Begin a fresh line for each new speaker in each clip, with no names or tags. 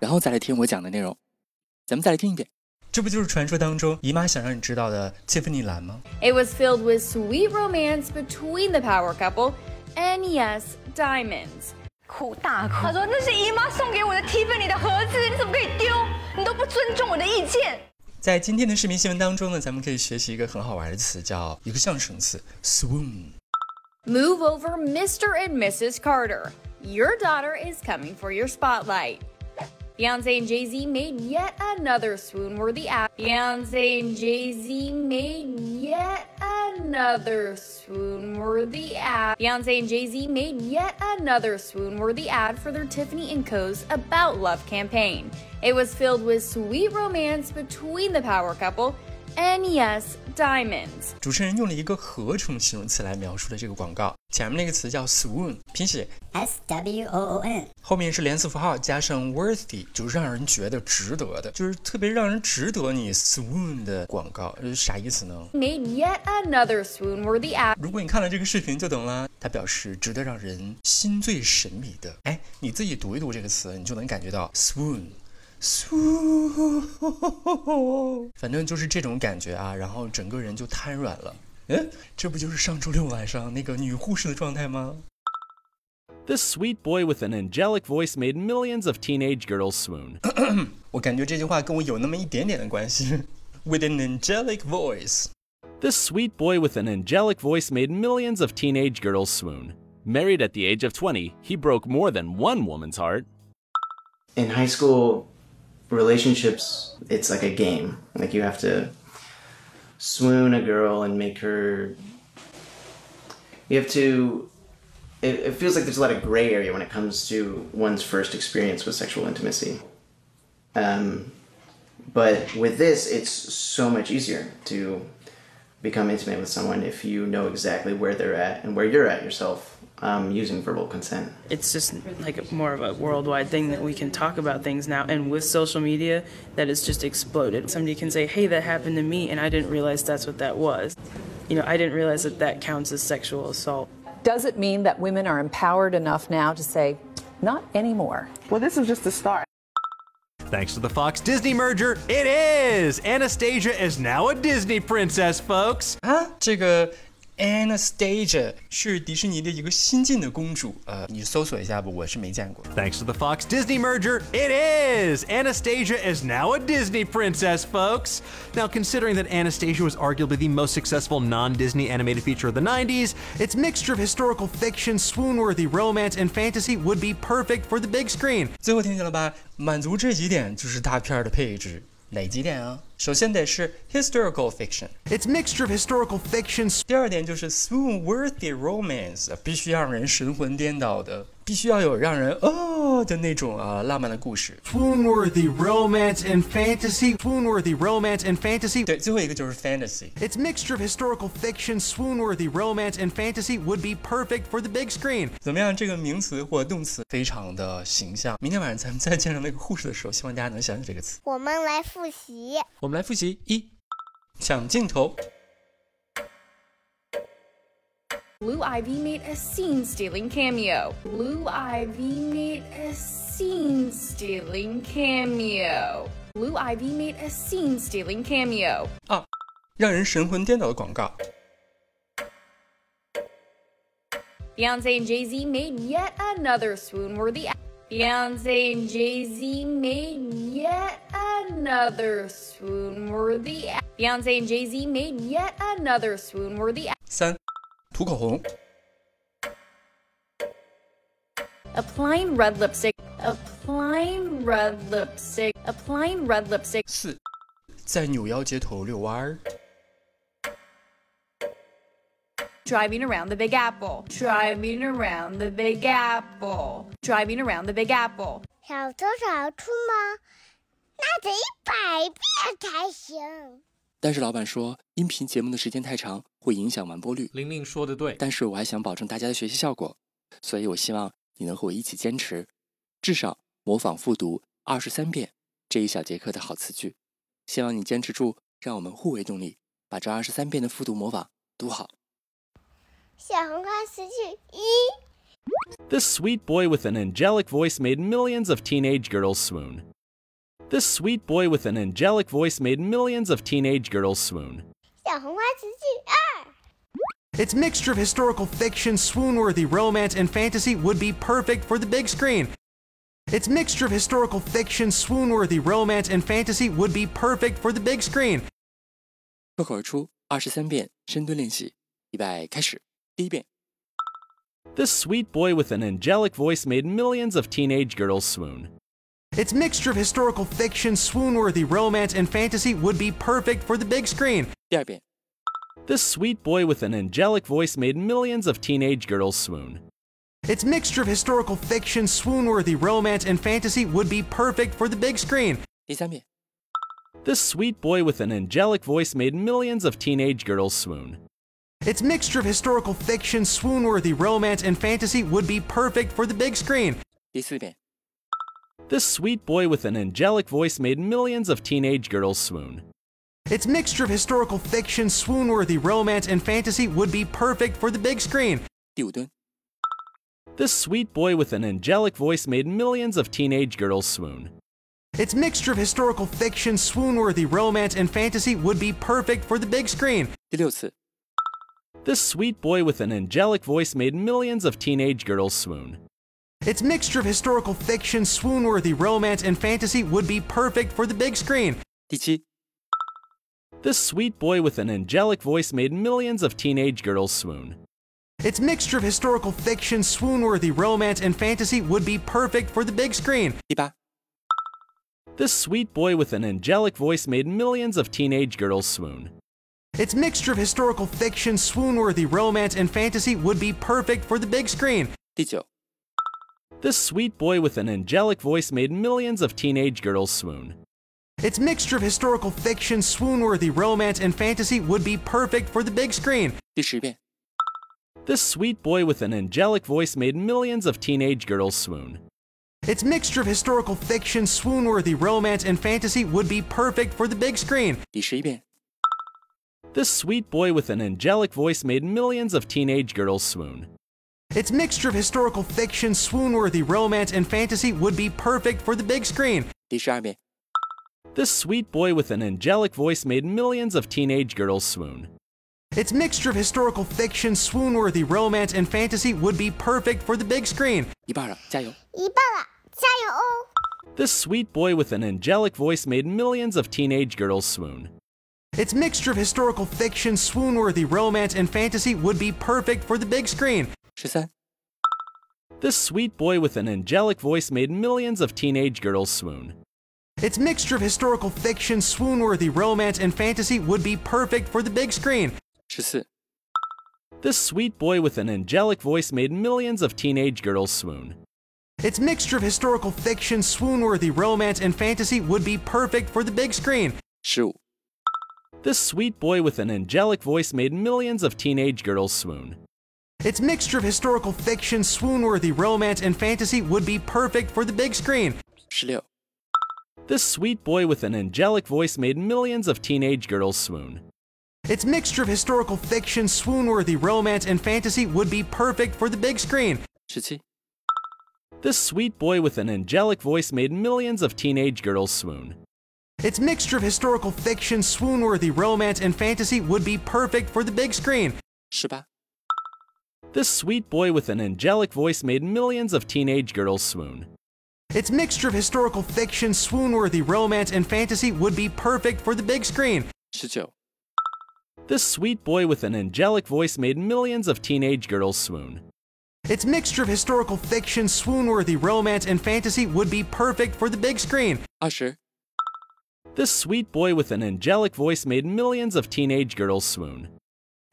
然后再来听我讲的内容。咱们再来听一遍。这不就是传说当中姨妈想让你知道的切芬妮蓝吗？
It was filled with sweet romance between the power couple and yes, diamonds.
哭大哭。他说那是姨妈送给我的蒂芬妮的盒子，你怎么可以丢？你都不尊重我的意见。
在今天的视频新闻当中呢，咱们可以学习一个很好玩的词，叫一个象声词，
swoon。Move over, Mr. and Mrs. Carter. Your daughter is coming for your spotlight. Beyonce and Jay Z made yet another swoon worthy ad. Beyonce and Jay Z made yet another swoon worthy ad. Beyonce and Jay Z made yet another swoon worthy ad for their Tiffany and Co.'s About Love campaign. It was filled with sweet romance between the power couple And yes, diamonds。
主持人用了一个合成形容词来描述了这个广告，前面那个词叫 swoon，拼写
s w o o n，
后面是连词符号加上 worthy，就是让人觉得值得的，就是特别让人值得你 swoon 的广告，是啥意思呢
？Made yet another swoon-worthy ad。
如果你看了这个视频就懂了，它表示值得让人心醉神迷的。哎，你自己读一读这个词，你就能感觉到 swoon。苏，反正就是这种感觉啊，然后整个人就瘫软了。嗯，这不就是上周六晚上那个女护士的状态吗？
This sweet boy with an angelic voice made millions of teenage girls swoon。
我感觉这句话跟我有那么一点点的关系。With an angelic
voice。This sweet boy with an angelic voice made millions of teenage girls swoon. Married at the age of 20, he broke more than one woman's heart.
In high school, relationships, it's like a game. Like you have to swoon a girl and make her. You have to. It, it feels like there's a lot of gray area when it comes to one's first experience with sexual intimacy. Um, but with this, it's so much easier to become intimate with someone if you know exactly where they're at and where you're at yourself um, using verbal consent.
It's just like more of a worldwide thing that we can talk about things now. And with social media, that has just exploded. Somebody can say, hey, that happened to me, and I didn't realize that's what that was. You know, I didn't realize that that counts as sexual assault.
Does it mean that women are empowered enough now to say, not anymore?
Well, this is just the start.
Thanks to the Fox Disney merger, it is! Anastasia is now a Disney princess, folks!
Huh? 这个 Anastasia 是迪士尼的一个新晋的公主，呃，你搜索一下吧，我是没见过。
Thanks to the Fox Disney merger, it is! Anastasia is now a Disney princess, folks! Now, considering that Anastasia was arguably the most successful non Disney animated feature of the 90s, its mixture of historical fiction, swoon worthy romance, and fantasy would be perfect for the big screen.
最后听见了吧？满足这几点就是大片的配置。 哪几点啊？首先得是 historical fiction.
It's mixture of historical fiction.
第二点就是 swoon-worthy romance，必须让人神魂颠倒的，必须要有让人哦的那种啊浪漫的故事。
Swoon-worthy romance and fantasy. Swoon-worthy romance and fantasy.
对，最后一个就是 fantasy.
It's mixture of historical fiction, swoon-worthy romance and fantasy would be perfect for the big screen.
怎么样？这个名词或动词非常的形象。明天晚上咱们再见到那个护士的时候，希望大家能想起这个词。
我们来复习。
我们来复习一，抢镜头。
Blue Ivy made a scene-stealing cameo. Blue Ivy made a scene-stealing cameo. Blue Ivy made a scene-stealing cameo.
二，让人神魂颠倒的广告。
Beyonce and Jay Z made yet another swoon-worthy. Beyonce and Jay Z made yet another swoon-worthy. Beyonce and Jay Z made yet another swoon-worthy.
三， 涂口红。
Applying red lipstick. Applying red lipstick. Applying red lipstick.
四，在扭腰街头遛弯儿。
Driving around the Big Apple. Driving around the Big Apple. Driving around the Big Apple.
小偷小出吗？那得一百遍才行。
但是老板说，音频节目的时间太长，会影响完播率。
玲玲说的对，
但是我还想保证大家的学习效果，所以我希望你能和我一起坚持，至少模仿复读二十三遍这一小节课的好词句。希望你坚持住，让我们互为动力，把这二十三遍的复读模仿读好。
小红花词句一。
This sweet boy with an angelic voice made millions of teenage girls swoon. This sweet boy with an angelic voice made millions of teenage girls swoon.
小红花词句二。
Its mixture of historical fiction, swoon-worthy romance, and fantasy would be perfect for the big screen. Its mixture of historical fiction, swoon-worthy romance, and fantasy would be perfect for the big screen.
脱口而出二十三遍深蹲练习，预备开始。第一遍，
This sweet boy with an angelic voice made millions of teenage girls swoon.
Its mixture of historical fiction, swoon-worthy romance, and fantasy would be perfect for the big screen.
第二遍，
This sweet boy with an angelic voice made millions of teenage girls swoon.
Its mixture of historical fiction, swoon-worthy romance, and fantasy would be perfect for the big screen.
第三遍，
This sweet boy with an angelic voice made millions of teenage girls swoon.
Its mixture of historical fiction, swoon-worthy romance, and fantasy would be perfect for the big screen.
第四遍，
This sweet boy with an angelic voice made millions of teenage girls swoon.
Its mixture of historical fiction, swoon-worthy romance, and fantasy would be perfect for the big screen.
This sweet boy with an angelic voice made millions of teenage girls swoon.
Its mixture of historical fiction, swoon-worthy romance, and fantasy would be perfect for the big screen.
This sweet boy with an angelic voice made millions of teenage girls swoon.
Its mixture of historical fiction, swoon-worthy romance, and fantasy would be perfect for the big screen.
This sweet boy with an angelic voice made millions of teenage girls swoon.
Its mixture of historical fiction, swoon-worthy romance, and fantasy would be perfect for the big screen.
This sweet boy with an angelic voice made millions of teenage girls swoon.
Its mixture of historical fiction, swoon-worthy romance, and fantasy would be perfect for the big screen.
第九。
this sweet boy with an angelic voice made millions of teenage girls swoon.
Its mixture of historical fiction, swoon-worthy romance, and fantasy would be perfect for the big screen.
This sweet boy with an angelic voice made millions of teenage girls swoon.
Its mixture of historical fiction, swoon-worthy romance, and fantasy would be perfect for the big screen.
This sweet boy with an angelic voice made millions of teenage girls swoon.
Its mixture of historical fiction, swoon-worthy romance, and fantasy would be perfect for the big screen.
第十二遍，
This sweet boy with an angelic voice made millions of teenage girls swoon.
Its mixture of historical fiction, swoon-worthy romance, and fantasy would be perfect for the big screen.
一半了，加油！
一半了，加油哦！
This sweet boy with an angelic voice made millions of teenage girls swoon.
Its mixture of historical fiction, swoon-worthy romance, and fantasy would be perfect for the big screen.
she said.
This sweet boy with an angelic voice made millions of teenage girls swoon.
Its mixture of historical fiction, swoon-worthy romance, and fantasy would be perfect for the big screen.
She said.
This sweet boy with an angelic voice made millions of teenage girls swoon.
Its mixture of historical fiction, swoon-worthy romance, and fantasy would be perfect for the big screen.
Shoo.
This sweet boy with an angelic voice made millions of teenage girls swoon.
Its mixture of historical fiction, swoon-worthy romance, and fantasy would be perfect for the big screen.
This sweet boy with an angelic voice made millions of teenage girls swoon.
Its mixture of historical fiction, swoon-worthy romance, and fantasy would be perfect for the big screen.
This sweet boy with an angelic voice made millions of teenage girls swoon.
Its mixture of historical fiction, swoon-worthy romance, and fantasy would be perfect for the big screen.
十八.
This sweet boy with an angelic voice made millions of teenage girls swoon.
Its mixture of historical fiction, swoon-worthy romance, and fantasy would be perfect for the big screen.
19.
This sweet boy with an angelic voice made millions of teenage girls swoon.
Its mixture of historical fiction, swoon-worthy romance, and fantasy would be perfect for the big screen.
20.
This sweet boy with an angelic voice made millions of teenage girls swoon.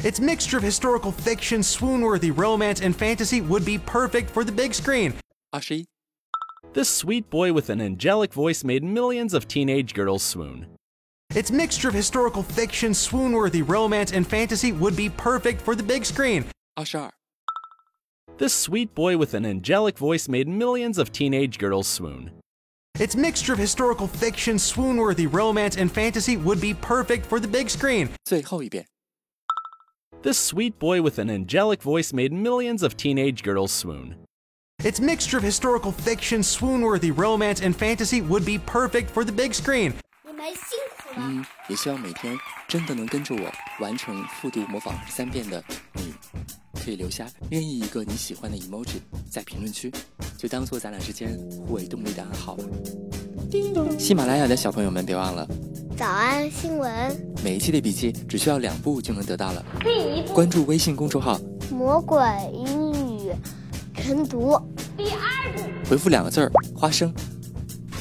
Its mixture of historical fiction, swoon-worthy romance, and fantasy would be perfect for the big screen.
二十一，
This sweet boy with an angelic voice made millions of teenage girls swoon.
Its mixture of historical fiction, swoon worthy romance, and fantasy would be perfect for the big screen.
二十二，
This sweet boy with an angelic voice made millions of teenage girls swoon.
Its mixture of historical fiction, swoon worthy romance, and fantasy would be perfect for the big screen.
最后一遍。
This sweet boy with an angelic voice made millions of teenage girls swoon.
Its mixture of historical fiction, swoon worthy romance, and fantasy would be perfect for the big screen.
你们辛苦了。
嗯，也希望每天真的能跟着我完成复读模仿三遍的你，可以留下任意一个你喜欢的 emoji 在评论区，就当做咱俩之间互为动力的暗号吧。喜马拉雅的小朋友们，别忘了
早安新闻，
每一期的笔记只需要两步就能得到了。
第一步，
关注微信公众号，
魔鬼英语晨读。第二步，
回复两个字儿“花生”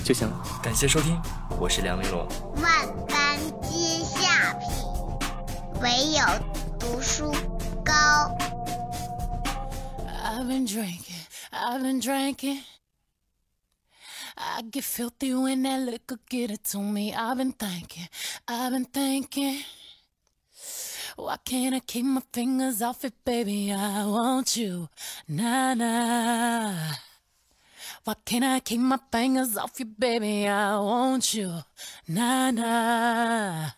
就行了。感谢收听，我是梁丽罗。
万般皆下品，唯有读书高。
I've been drinking, I've been drinking. I get filthy when that liquor get it to me. I've been thinking, I've been thinking. Why can't I keep my fingers off it, baby? I want you, nah nah. Why can't I keep my fingers off you, baby? I want you, nah nah.